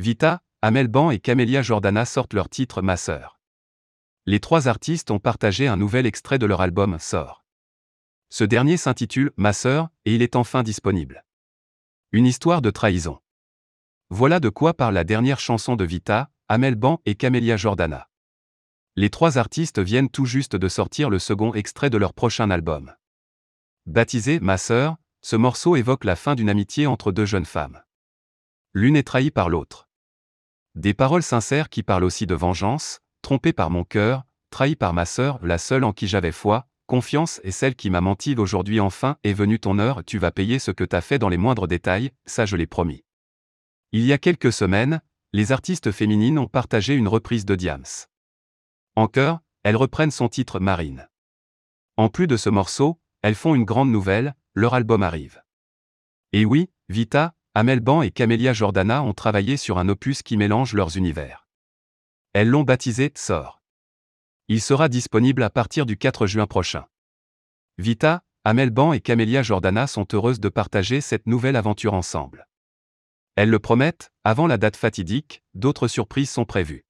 Vita, Amel Ban et Camélia Jordana sortent leur titre Ma sœur. Les trois artistes ont partagé un nouvel extrait de leur album Sort. Ce dernier s'intitule Ma sœur et il est enfin disponible. Une histoire de trahison. Voilà de quoi parle la dernière chanson de Vita, Amel Ban et Camélia Jordana. Les trois artistes viennent tout juste de sortir le second extrait de leur prochain album. Baptisé Ma sœur, ce morceau évoque la fin d'une amitié entre deux jeunes femmes. L'une est trahie par l'autre. Des paroles sincères qui parlent aussi de vengeance, trompée par mon cœur, trahi par ma sœur, la seule en qui j'avais foi, confiance et celle qui m'a menti aujourd'hui enfin est venue ton heure, tu vas payer ce que t'as fait dans les moindres détails, ça je l'ai promis. Il y a quelques semaines, les artistes féminines ont partagé une reprise de Diams. En chœur, elles reprennent son titre Marine. En plus de ce morceau, elles font une grande nouvelle, leur album arrive. Et oui, Vita, Amel Ban et Camélia Jordana ont travaillé sur un opus qui mélange leurs univers. Elles l'ont baptisé Sort. Il sera disponible à partir du 4 juin prochain. Vita, Amel Ban et Camélia Jordana sont heureuses de partager cette nouvelle aventure ensemble. Elles le promettent, avant la date fatidique, d'autres surprises sont prévues.